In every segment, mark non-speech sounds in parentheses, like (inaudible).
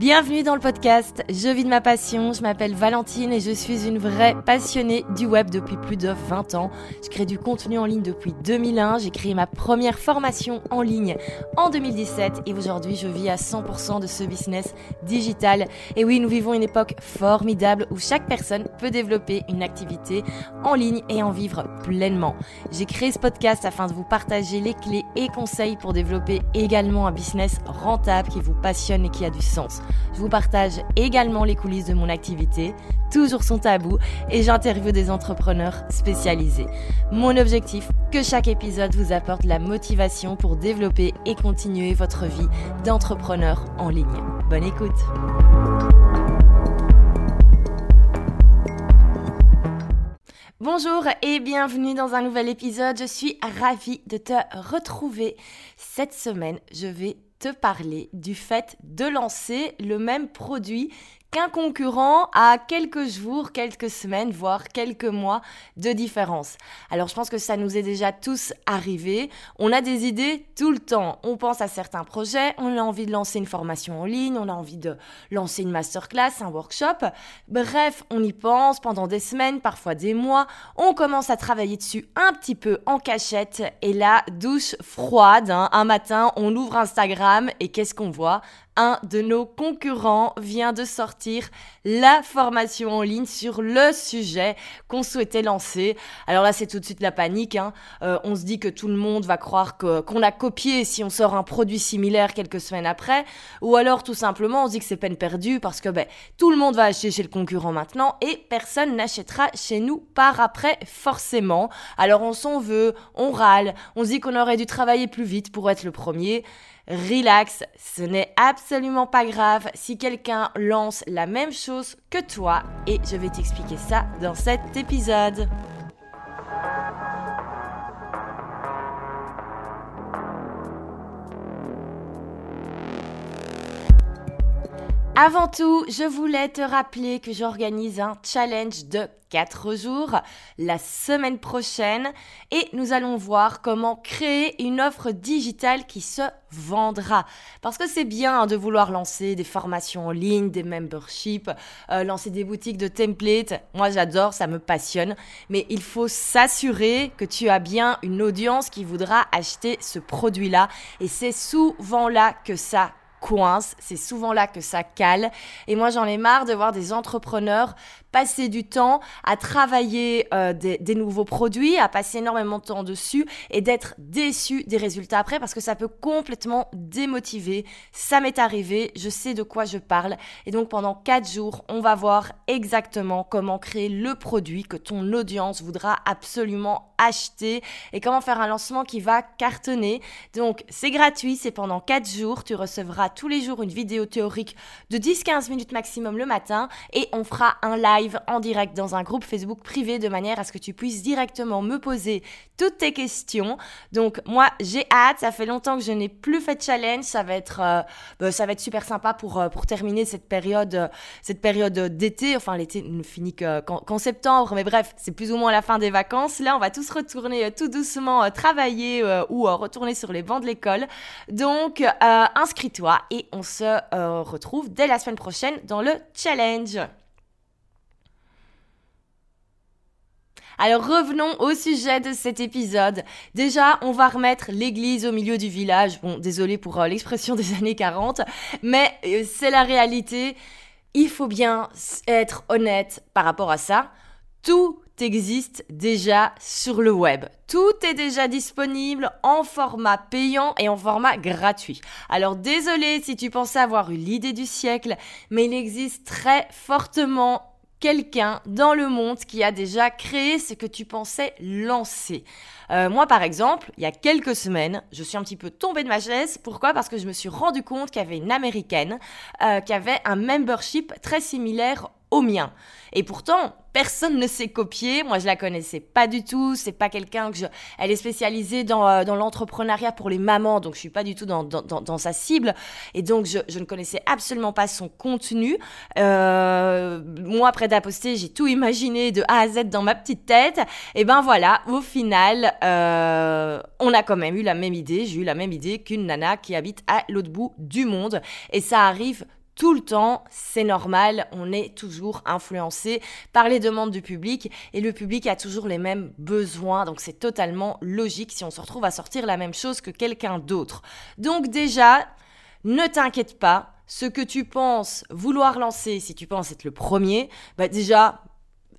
Bienvenue dans le podcast Je vis de ma passion, je m'appelle Valentine et je suis une vraie passionnée du web depuis plus de 20 ans. Je crée du contenu en ligne depuis 2001, j'ai créé ma première formation en ligne en 2017 et aujourd'hui je vis à 100% de ce business digital. Et oui, nous vivons une époque formidable où chaque personne peut développer une activité en ligne et en vivre pleinement. J'ai créé ce podcast afin de vous partager les clés et conseils pour développer également un business rentable qui vous passionne et qui a du sens. Je vous partage également les coulisses de mon activité, toujours son tabou, et j'interviewe des entrepreneurs spécialisés. Mon objectif, que chaque épisode vous apporte la motivation pour développer et continuer votre vie d'entrepreneur en ligne. Bonne écoute Bonjour et bienvenue dans un nouvel épisode. Je suis ravie de te retrouver. Cette semaine, je vais te parler du fait de lancer le même produit qu'un concurrent à quelques jours, quelques semaines, voire quelques mois de différence. Alors je pense que ça nous est déjà tous arrivé. On a des idées tout le temps. On pense à certains projets, on a envie de lancer une formation en ligne, on a envie de lancer une masterclass, un workshop. Bref, on y pense pendant des semaines, parfois des mois. On commence à travailler dessus un petit peu en cachette et là, douche froide. Hein. Un matin, on ouvre Instagram et qu'est-ce qu'on voit? Un de nos concurrents vient de sortir la formation en ligne sur le sujet qu'on souhaitait lancer. Alors là, c'est tout de suite la panique. Hein. Euh, on se dit que tout le monde va croire qu'on a copié si on sort un produit similaire quelques semaines après. Ou alors, tout simplement, on se dit que c'est peine perdue parce que ben, tout le monde va acheter chez le concurrent maintenant et personne n'achètera chez nous par après, forcément. Alors on s'en veut, on râle, on se dit qu'on aurait dû travailler plus vite pour être le premier. Relax, ce n'est absolument pas grave si quelqu'un lance la même chose que toi et je vais t'expliquer ça dans cet épisode. Avant tout, je voulais te rappeler que j'organise un challenge de 4 jours la semaine prochaine et nous allons voir comment créer une offre digitale qui se vendra. Parce que c'est bien hein, de vouloir lancer des formations en ligne, des memberships, euh, lancer des boutiques de templates. Moi j'adore, ça me passionne. Mais il faut s'assurer que tu as bien une audience qui voudra acheter ce produit-là. Et c'est souvent là que ça coince, c'est souvent là que ça cale. Et moi, j'en ai marre de voir des entrepreneurs passer du temps à travailler euh, des, nouveaux produits, à passer énormément de temps dessus et d'être déçu des résultats après parce que ça peut complètement démotiver. Ça m'est arrivé, je sais de quoi je parle. Et donc pendant 4 jours, on va voir exactement comment créer le produit que ton audience voudra absolument acheter et comment faire un lancement qui va cartonner. Donc c'est gratuit, c'est pendant 4 jours. Tu recevras tous les jours une vidéo théorique de 10-15 minutes maximum le matin et on fera un live en direct dans un groupe Facebook privé de manière à ce que tu puisses directement me poser toutes tes questions. Donc moi j'ai hâte, ça fait longtemps que je n'ai plus fait de challenge, ça va être euh, bah, ça va être super sympa pour euh, pour terminer cette période euh, cette période d'été. Enfin l'été ne finit qu'en septembre, mais bref c'est plus ou moins la fin des vacances. Là on va tous retourner tout doucement travailler ou retourner sur les bancs de l'école. Donc inscris-toi et on se retrouve dès la semaine prochaine dans le challenge. Alors revenons au sujet de cet épisode. Déjà, on va remettre l'église au milieu du village. Bon, désolé pour euh, l'expression (laughs) des années 40, mais euh, c'est la réalité. Il faut bien être honnête par rapport à ça. Tout existe déjà sur le web. Tout est déjà disponible en format payant et en format gratuit. Alors désolé si tu pensais avoir eu l'idée du siècle, mais il existe très fortement quelqu'un dans le monde qui a déjà créé ce que tu pensais lancer. Euh, moi, par exemple, il y a quelques semaines, je suis un petit peu tombée de ma chaise. Pourquoi? Parce que je me suis rendu compte qu'il y avait une américaine euh, qui avait un membership très similaire au mien. Et pourtant, personne ne s'est copié. Moi, je la connaissais pas du tout. C'est pas quelqu'un que je. Elle est spécialisée dans, euh, l'entrepreneuriat pour les mamans, donc je suis pas du tout dans, dans, sa cible. Et donc, je, ne connaissais absolument pas son contenu. Euh, moi, après d'apposter, j'ai tout imaginé de A à Z dans ma petite tête. Et ben voilà, au final, euh, on a quand même eu la même idée. J'ai eu la même idée qu'une nana qui habite à l'autre bout du monde. Et ça arrive tout le temps, c'est normal, on est toujours influencé par les demandes du public et le public a toujours les mêmes besoins, donc c'est totalement logique si on se retrouve à sortir la même chose que quelqu'un d'autre. Donc déjà, ne t'inquiète pas, ce que tu penses vouloir lancer, si tu penses être le premier, bah déjà,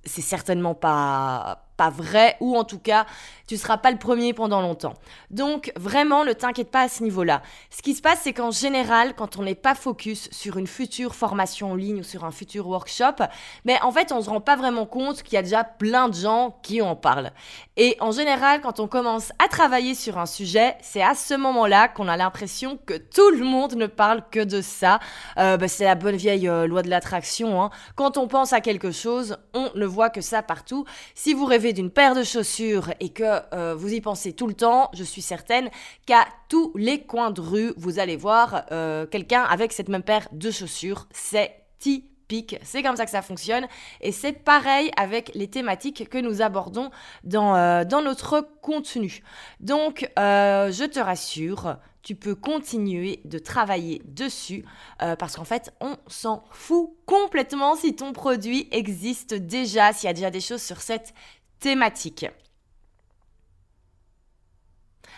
c'est certainement pas pas vrai, ou en tout cas, tu seras pas le premier pendant longtemps. Donc, vraiment, ne t'inquiète pas à ce niveau-là. Ce qui se passe, c'est qu'en général, quand on n'est pas focus sur une future formation en ligne ou sur un futur workshop, mais en fait, on se rend pas vraiment compte qu'il y a déjà plein de gens qui en parlent. Et en général, quand on commence à travailler sur un sujet, c'est à ce moment-là qu'on a l'impression que tout le monde ne parle que de ça. Euh, bah, c'est la bonne vieille euh, loi de l'attraction. Hein. Quand on pense à quelque chose, on ne voit que ça partout. Si vous rêvez d'une paire de chaussures et que euh, vous y pensez tout le temps, je suis certaine qu'à tous les coins de rue, vous allez voir euh, quelqu'un avec cette même paire de chaussures. C'est typique. C'est comme ça que ça fonctionne. Et c'est pareil avec les thématiques que nous abordons dans, euh, dans notre contenu. Donc, je te rassure, tu peux continuer de travailler dessus parce qu'en fait, on s'en fout complètement si ton produit existe déjà, s'il y a déjà des choses sur cette thématique.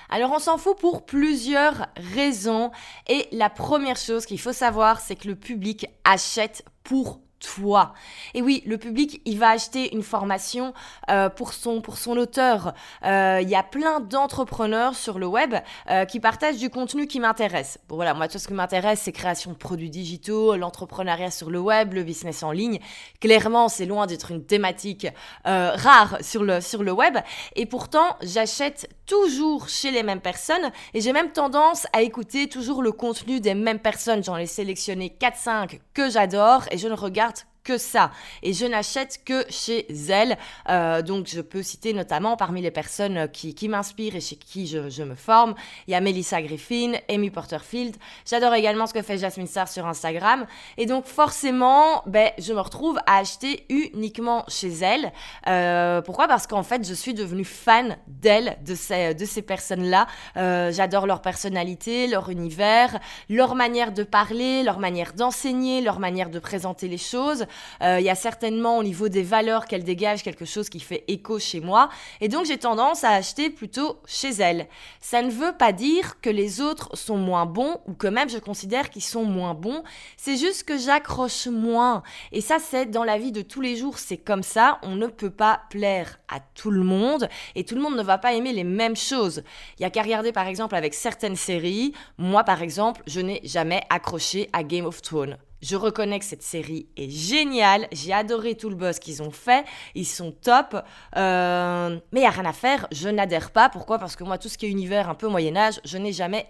Alors on s'en fout pour plusieurs raisons et la première chose qu'il faut savoir c'est que le public achète pour toi. Et oui, le public, il va acheter une formation euh, pour, son, pour son auteur. Euh, il y a plein d'entrepreneurs sur le web euh, qui partagent du contenu qui m'intéresse. Bon voilà, moi tout ce qui m'intéresse, c'est création de produits digitaux, l'entrepreneuriat sur le web, le business en ligne. Clairement, c'est loin d'être une thématique rare sur le, sur le web. Et pourtant, j'achète toujours chez les mêmes personnes et j'ai même tendance à écouter toujours le contenu des mêmes personnes. J'en ai sélectionné 4-5 que j'adore et je ne regarde que ça. Et je n'achète que chez elle. Euh, donc, je peux citer notamment parmi les personnes qui, qui m'inspirent et chez qui je, je, me forme. Il y a Melissa Griffin, Amy Porterfield. J'adore également ce que fait Jasmine Sarr sur Instagram. Et donc, forcément, ben, je me retrouve à acheter uniquement chez elle. Euh, pourquoi? Parce qu'en fait, je suis devenue fan d'elle, de ces, de ces personnes-là. Euh, J'adore leur personnalité, leur univers, leur manière de parler, leur manière d'enseigner, leur manière de présenter les choses. Euh, il y a certainement au niveau des valeurs qu'elle dégage quelque chose qui fait écho chez moi. Et donc j'ai tendance à acheter plutôt chez elle. Ça ne veut pas dire que les autres sont moins bons ou que même je considère qu'ils sont moins bons. C'est juste que j'accroche moins. Et ça c'est dans la vie de tous les jours, c'est comme ça. On ne peut pas plaire à tout le monde et tout le monde ne va pas aimer les mêmes choses. Il y a qu'à regarder par exemple avec certaines séries. Moi par exemple, je n'ai jamais accroché à Game of Thrones. Je reconnais que cette série est géniale. J'ai adoré tout le buzz qu'ils ont fait. Ils sont top. Euh, mais il n'y a rien à faire. Je n'adhère pas. Pourquoi? Parce que moi, tout ce qui est univers un peu Moyen-Âge, je n'ai jamais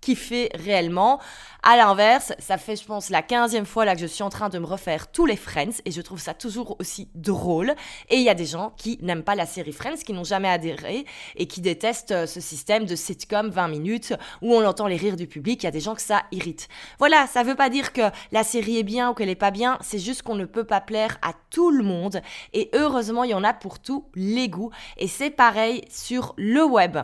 kiffé réellement. À l'inverse, ça fait, je pense, la quinzième fois là que je suis en train de me refaire tous les Friends et je trouve ça toujours aussi drôle. Et il y a des gens qui n'aiment pas la série Friends, qui n'ont jamais adhéré et qui détestent euh, ce système de sitcom 20 minutes où on entend les rires du public. Il y a des gens que ça irrite. Voilà, ça veut pas dire que la série est bien ou qu'elle est pas bien. C'est juste qu'on ne peut pas plaire à tout le monde. Et heureusement, il y en a pour tous les goûts. Et c'est pareil sur le web.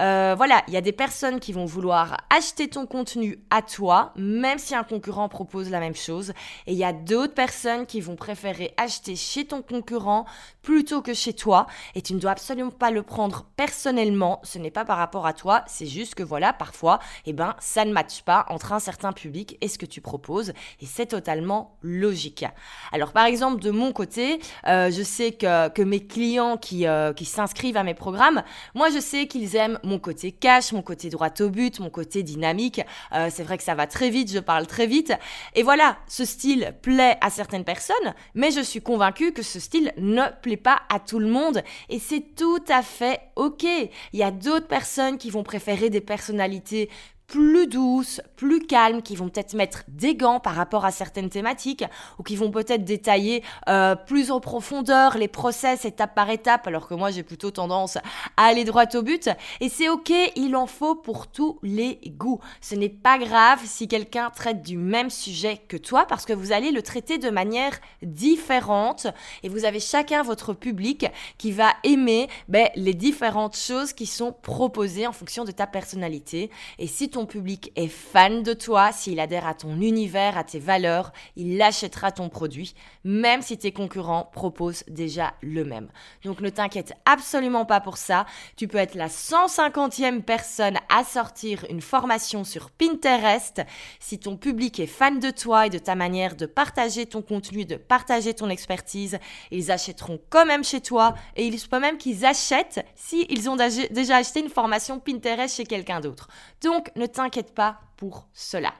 Euh, voilà, il y a des personnes qui vont vouloir acheter ton contenu à toi même si un concurrent propose la même chose. Et il y a d'autres personnes qui vont préférer acheter chez ton concurrent plutôt que chez toi. Et tu ne dois absolument pas le prendre personnellement. Ce n'est pas par rapport à toi. C'est juste que voilà, parfois, eh ben, ça ne matche pas entre un certain public et ce que tu proposes. Et c'est totalement logique. Alors, par exemple, de mon côté, euh, je sais que, que mes clients qui, euh, qui s'inscrivent à mes programmes, moi, je sais qu'ils aiment mon côté cash, mon côté droit au but, mon côté dynamique. Euh, c'est vrai que ça va très vite, je parle très vite. Et voilà, ce style plaît à certaines personnes, mais je suis convaincue que ce style ne plaît pas à tout le monde. Et c'est tout à fait ok. Il y a d'autres personnes qui vont préférer des personnalités plus douces, plus calmes, qui vont peut-être mettre des gants par rapport à certaines thématiques, ou qui vont peut-être détailler euh, plus en profondeur les process étape par étape, alors que moi j'ai plutôt tendance à aller droit au but. Et c'est ok, il en faut pour tous les goûts. Ce n'est pas grave si quelqu'un traite du même sujet que toi, parce que vous allez le traiter de manière différente, et vous avez chacun votre public qui va aimer ben, les différentes choses qui sont proposées en fonction de ta personnalité. Et si ton public est fan de toi, s'il adhère à ton univers, à tes valeurs, il achètera ton produit, même si tes concurrents proposent déjà le même. Donc ne t'inquiète absolument pas pour ça. Tu peux être la 150e personne à sortir une formation sur Pinterest. Si ton public est fan de toi et de ta manière de partager ton contenu, de partager ton expertise, ils achèteront quand même chez toi et il se peut même qu'ils achètent s'ils ont déjà acheté une formation Pinterest chez quelqu'un d'autre. Donc ne t'inquiète pas pour cela.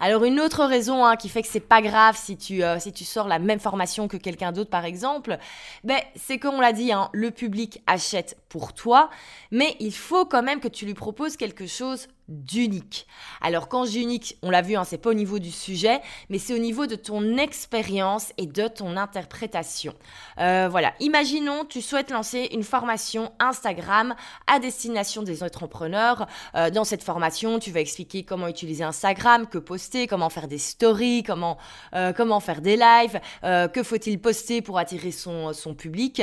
Alors une autre raison hein, qui fait que c'est pas grave si tu, euh, si sors la même formation que quelqu'un d'autre par exemple, ben, c'est comme on l'a dit, hein, le public achète pour toi, mais il faut quand même que tu lui proposes quelque chose d'unique. Alors quand je unique, on l'a vu, hein, c'est pas au niveau du sujet, mais c'est au niveau de ton expérience et de ton interprétation. Euh, voilà, imaginons tu souhaites lancer une formation Instagram à destination des entrepreneurs. Euh, dans cette formation, tu vas expliquer comment utiliser Instagram, que poster, comment faire des stories, comment euh, comment faire des lives, que faut-il poster pour attirer son son public,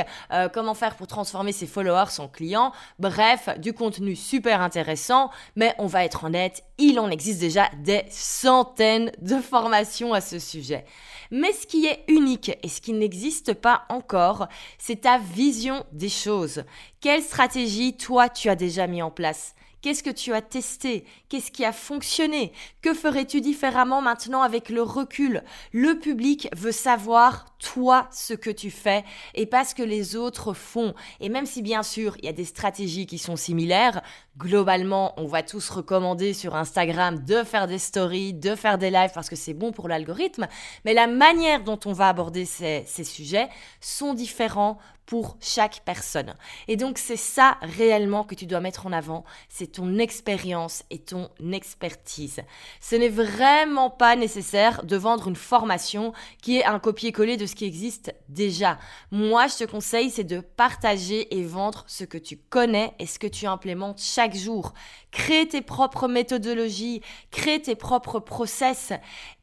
comment faire pour transformer ses followers en clients. Bref, du contenu super intéressant, mais on va être honnête, il en existe déjà des centaines de formations à ce sujet. Mais ce qui est unique et ce qui n'existe pas encore, c'est ta vision des choses. Quelle stratégie toi tu as déjà mis en place? Qu'est-ce que tu as testé? Qu'est-ce qui a fonctionné? Que ferais-tu différemment maintenant avec le recul? Le public veut savoir toi ce que tu fais et pas ce que les autres font. Et même si bien sûr il y a des stratégies qui sont similaires, globalement on va tous recommander sur Instagram de faire des stories, de faire des lives parce que c'est bon pour l'algorithme, mais la manière dont on va aborder ces, ces sujets sont différents pour chaque personne. Et donc c'est ça réellement que tu dois mettre en avant, c'est ton expérience et ton expertise. Ce n'est vraiment pas nécessaire de vendre une formation qui est un copier-coller de ce qui existe déjà. Moi, je te conseille, c'est de partager et vendre ce que tu connais et ce que tu implémentes chaque jour. Crée tes propres méthodologies, crée tes propres process.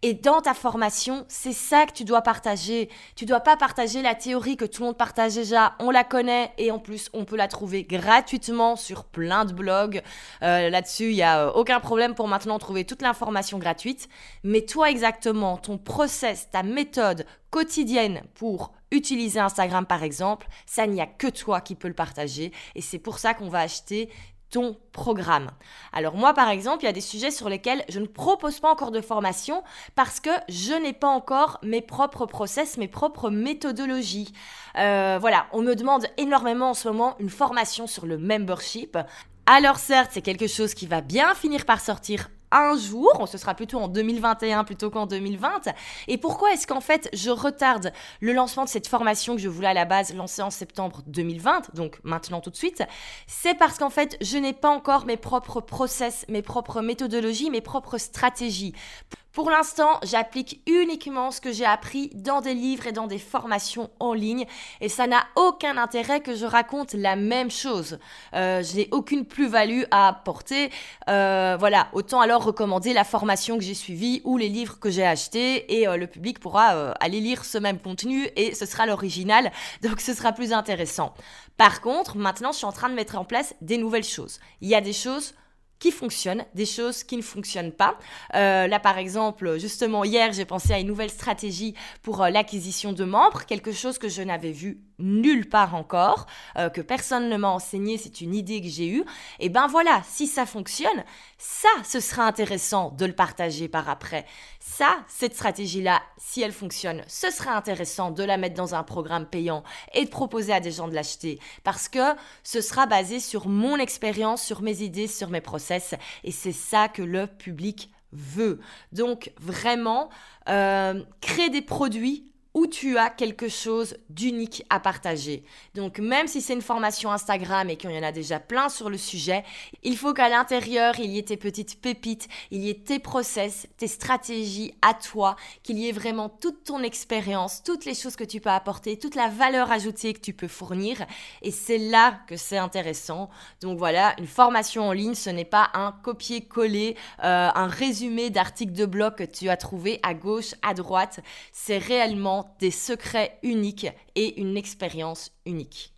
Et dans ta formation, c'est ça que tu dois partager. Tu dois pas partager la théorie que tout le monde partage déjà. On la connaît et en plus, on peut la trouver gratuitement sur plein de blogs. Euh, là-dessus, il n'y a euh, aucun problème pour maintenant trouver toute l'information gratuite. Mais toi exactement, ton process, ta méthode, quotidienne pour utiliser Instagram par exemple, ça n'y a que toi qui peux le partager et c'est pour ça qu'on va acheter ton programme. Alors moi par exemple, il y a des sujets sur lesquels je ne propose pas encore de formation parce que je n'ai pas encore mes propres process, mes propres méthodologies. Euh, voilà, on me demande énormément en ce moment une formation sur le membership. Alors certes, c'est quelque chose qui va bien finir par sortir un jour, ce sera plutôt en 2021 plutôt qu'en 2020. Et pourquoi est-ce qu'en fait je retarde le lancement de cette formation que je voulais à la base lancer en septembre 2020, donc maintenant tout de suite? C'est parce qu'en fait je n'ai pas encore mes propres process, mes propres méthodologies, mes propres stratégies. Pour l'instant, j'applique uniquement ce que j'ai appris dans des livres et dans des formations en ligne et ça n'a aucun intérêt que je raconte la même chose. Euh, je n'ai aucune plus-value à apporter. Euh, voilà, autant alors recommander la formation que j'ai suivie ou les livres que j'ai achetés et euh, le public pourra aller lire ce même contenu et ce sera l'original, (laughs) donc ce sera plus intéressant. Par contre, maintenant, je suis en train de mettre en place des nouvelles choses. Il y a des choses qui fonctionnent, des choses qui ne fonctionnent pas. Euh, là, par exemple, justement, hier, j'ai pensé à une nouvelle stratégie pour euh, l'acquisition de membres, quelque chose que je n'avais vu nulle part encore, euh, que personne ne m'a enseigné, c'est une idée que j'ai eue. Et ben voilà, si ça fonctionne, ça, ce sera intéressant de le partager par après. Ça, cette stratégie-là, si elle fonctionne, ce sera intéressant de la mettre dans un programme payant et de proposer à des gens de l'acheter, parce que ce sera basé sur mon expérience, sur mes idées, sur mes process, et c'est ça que le public veut. Donc vraiment, euh, créer des produits où tu as quelque chose d'unique à partager. Donc même si c'est une formation Instagram et qu'il y en a déjà plein sur le sujet, il faut qu'à l'intérieur, il y ait tes petites pépites, il y ait tes process, tes stratégies à toi, qu'il y ait vraiment toute ton expérience, toutes les choses que tu peux apporter, toute la valeur ajoutée que tu peux fournir. Et c'est là que c'est intéressant. Donc voilà, une formation en ligne, ce n'est pas un copier-coller, euh, un résumé d'articles de blog que tu as trouvé à gauche, à droite. C'est réellement des secrets uniques et une expérience unique.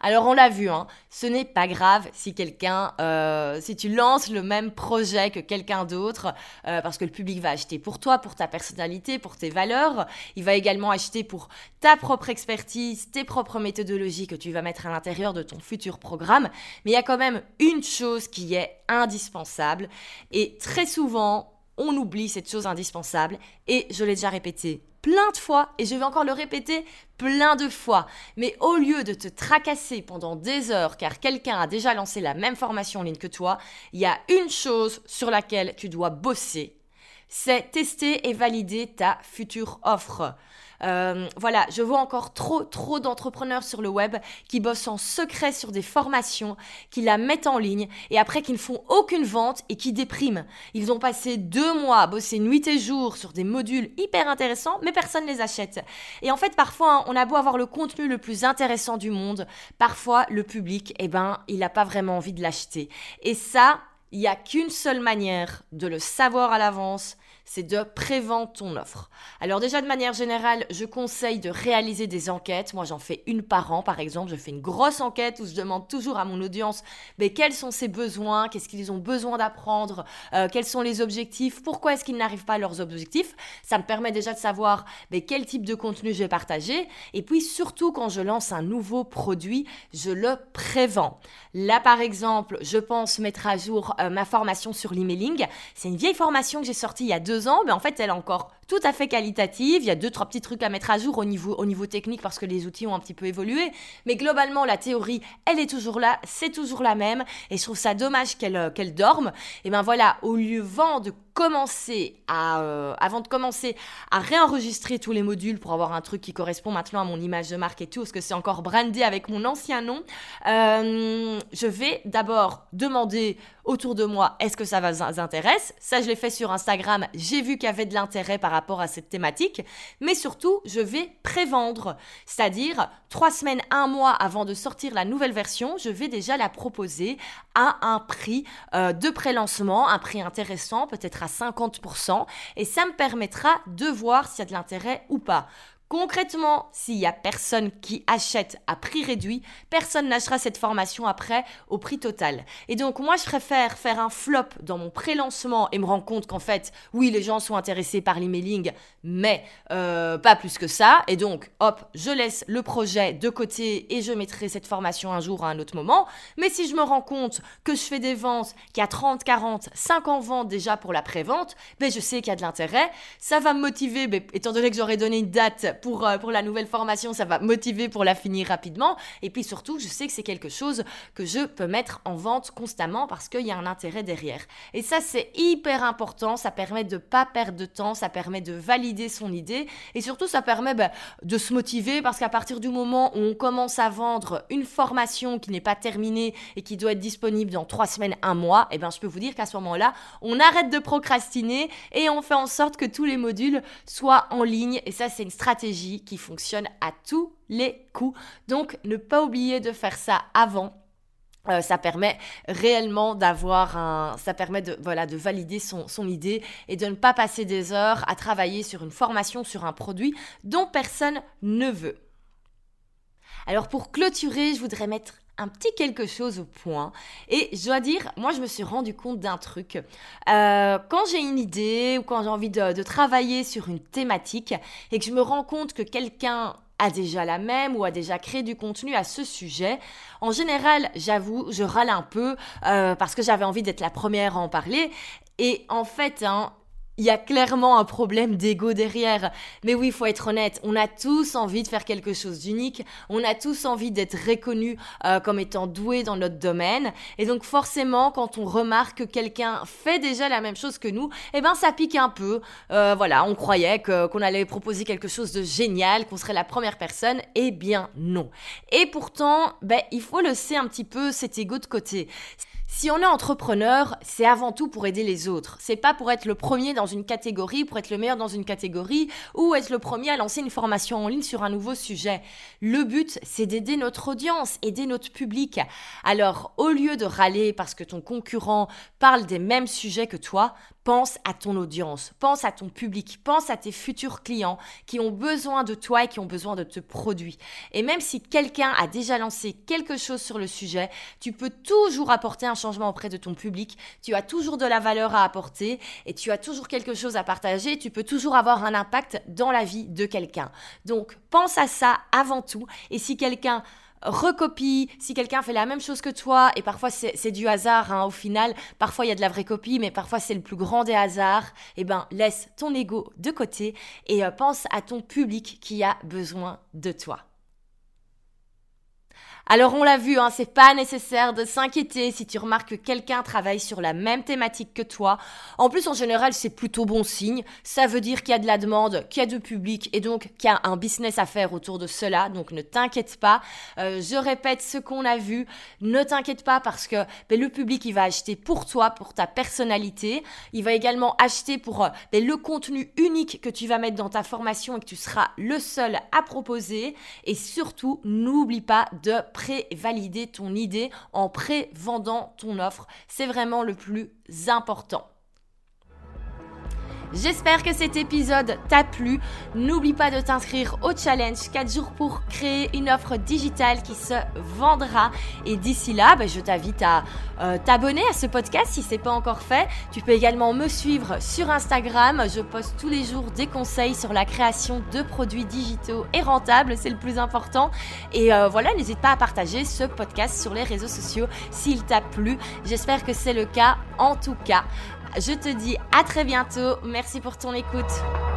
Alors on l'a vu, hein, ce n'est pas grave si quelqu'un, euh, si tu lances le même projet que quelqu'un d'autre, euh, parce que le public va acheter pour toi, pour ta personnalité, pour tes valeurs. Il va également acheter pour ta propre expertise, tes propres méthodologies que tu vas mettre à l'intérieur de ton futur programme. Mais il y a quand même une chose qui est indispensable, et très souvent on oublie cette chose indispensable, et je l'ai déjà répété plein de fois et je vais encore le répéter plein de fois. Mais au lieu de te tracasser pendant des heures car quelqu'un a déjà lancé la même formation en ligne que toi, il y a une chose sur laquelle tu dois bosser. C'est tester et valider ta future offre. Euh, voilà, je vois encore trop, trop d'entrepreneurs sur le web qui bossent en secret sur des formations, qui la mettent en ligne et après qui ne font aucune vente et qui dépriment. Ils ont passé deux mois à bosser nuit et jour sur des modules hyper intéressants, mais personne ne les achète. Et en fait, parfois, hein, on a beau avoir le contenu le plus intéressant du monde, parfois le public, eh ben, il n'a pas vraiment envie de l'acheter. Et ça, il n'y a qu'une seule manière de le savoir à l'avance, c'est de prévendre ton offre. Alors déjà de manière générale, je conseille de réaliser des enquêtes. Moi j'en fais une par an par exemple. Je fais une grosse enquête où je demande toujours à mon audience mais quels sont ses besoins, qu'est-ce qu'ils ont besoin d'apprendre, euh, quels sont les objectifs, pourquoi est-ce qu'ils n'arrivent pas à leurs objectifs? Ça me permet déjà de savoir mais quel type de contenu je vais partager. Et puis surtout quand je lance un nouveau produit, je le prévends. Là par exemple, je pense mettre à jour euh, ma formation sur l'emailing. C'est une vieille formation que j'ai sortie il y a deux ans, mais en fait, elle est encore tout à fait qualitative. Il y a deux, trois petits trucs à mettre à jour au niveau, au niveau technique parce que les outils ont un petit peu évolué. Mais globalement, la théorie, elle est toujours là, c'est toujours la même. Et je trouve ça dommage qu'elle euh, dorme. Et ben voilà, au lieu de commencer à, euh, avant de commencer à réenregistrer tous les modules pour avoir un truc qui correspond maintenant à mon image de marque et tout, parce que c'est encore brandé avec mon ancien nom, euh, je vais d'abord demander autour de moi est-ce que ça vous intéresse? Ça, je l'ai fait sur Instagram. J'ai vu qu'il y avait de l'intérêt par à cette thématique. Mais surtout, je vais prévendre. C'est-à-dire, trois semaines, un mois avant de sortir la nouvelle version, je vais déjà la proposer à un prix euh, de pré-lancement, un prix intéressant, peut-être à 50%, et ça me permettra de voir s'il y a de l'intérêt ou pas. Concrètement, s'il y a personne qui achète à prix réduit, personne n'achètera cette formation après au prix total. Et donc moi, je préfère faire un flop dans mon pré-lancement et me rendre compte qu'en fait, oui, les gens sont intéressés par l'emailing, mais euh, pas plus que ça. Et donc, hop, je laisse le projet de côté et je mettrai cette formation un jour à un autre moment. Mais si je me rends compte que je fais des ventes, qu'il y a 30, 40, 50 ventes déjà pour la pré-vente, ben je sais qu'il y a de l'intérêt. Ça va me motiver, ben, étant donné que j'aurais donné une date pour, euh, pour la nouvelle formation, ça va motiver pour la finir rapidement. Et puis surtout, je sais que c'est quelque chose que je peux mettre en vente constamment parce qu'il y a un intérêt derrière. Et ça, c'est hyper important. Ça permet de pas perdre de temps, ça permet de valider son idée et surtout, ça permet bah, de se motiver parce qu'à partir du moment où on commence à vendre une formation qui n'est pas terminée et qui doit être disponible dans trois semaines, un mois, et eh ben, je peux vous dire qu'à ce moment-là, on arrête de procrastiner et on fait en sorte que tous les modules soient en ligne. Et ça, c'est une stratégie qui fonctionne à tous les coups. Donc, ne pas oublier de faire ça avant. Euh, ça permet réellement d'avoir un, ça permet de voilà de valider son, son idée et de ne pas passer des heures à travailler sur une formation sur un produit dont personne ne veut. Alors pour clôturer, je voudrais mettre un petit quelque chose au point. Et je dois dire, moi, je me suis rendu compte d'un truc. Euh, quand j'ai une idée ou quand j'ai envie de, travailler sur une thématique et que je me rends compte que quelqu'un a déjà la même ou a déjà créé du contenu à ce sujet. En général, j'avoue, je râle un peu euh, parce que j'avais envie d'être la première à en parler. Et en fait, hein, il y a clairement un problème d'ego derrière. Mais oui, faut être honnête, on a tous envie de faire quelque chose d'unique, on a tous envie d'être reconnus euh, comme étant doués dans notre domaine. Et donc forcément, quand on remarque que quelqu'un fait déjà la même chose que nous, eh ben ça pique un peu. Euh, voilà, on croyait qu'on allait proposer quelque chose de génial, qu'on serait la première personne. Eh bien non. Et pourtant, ben, il faut laisser un petit peu cet ego de côté. Si on est entrepreneur, c'est avant tout pour aider les autres. C'est pas pour être le premier dans une catégorie, pour être le meilleur dans une catégorie, ou être le premier à lancer une formation en ligne sur un nouveau sujet. Le but, c'est d'aider notre audience, aider notre public. Alors, au lieu de râler parce que ton concurrent parle des mêmes sujets que toi, pense à ton audience, pense à ton public, pense à tes futurs clients qui ont besoin de toi et qui ont besoin de te produits. Et même si quelqu'un a déjà lancé quelque chose sur le sujet, tu peux toujours apporter un changement auprès de ton public, tu as toujours de la valeur à apporter et tu as toujours quelque chose à partager, tu peux toujours avoir un impact dans la vie de quelqu'un. Donc pense à ça avant tout et si quelqu'un recopie, si quelqu'un fait la même chose que toi, et parfois c'est du hasard hein, au final, parfois il y a de la vraie copie, mais parfois c'est le plus grand des hasards, eh ben laisse ton ego de côté et euh, pense à ton public qui a besoin de toi. Alors on l'a vu, hein, c'est pas nécessaire de s'inquiéter si tu remarques que quelqu'un travaille sur la même thématique que toi. En plus, en général, c'est plutôt bon signe. Ça veut dire qu'il y a de la demande, qu'il y a du public et donc qu'il y a un business à faire autour de cela. Donc ne t'inquiète pas. Euh, je répète ce qu'on a vu. Ne t'inquiète pas parce que ben, le public, il va acheter pour toi, pour ta personnalité. Il va également acheter pour euh, ben, le contenu unique que tu vas mettre dans ta formation et que tu seras le seul à proposer. Et surtout, n'oublie pas de pré-valider ton idée en pré-vendant ton offre. C'est vraiment le plus important. J'espère que cet épisode t'a plu. N'oublie pas de t'inscrire au challenge 4 jours pour créer une offre digitale qui se vendra. Et d'ici là, bah, je t'invite à euh, t'abonner à ce podcast si ce n'est pas encore fait. Tu peux également me suivre sur Instagram. Je poste tous les jours des conseils sur la création de produits digitaux et rentables. C'est le plus important. Et euh, voilà, n'hésite pas à partager ce podcast sur les réseaux sociaux s'il t'a plu. J'espère que c'est le cas. En tout cas, je te dis à très bientôt. Merci pour ton écoute.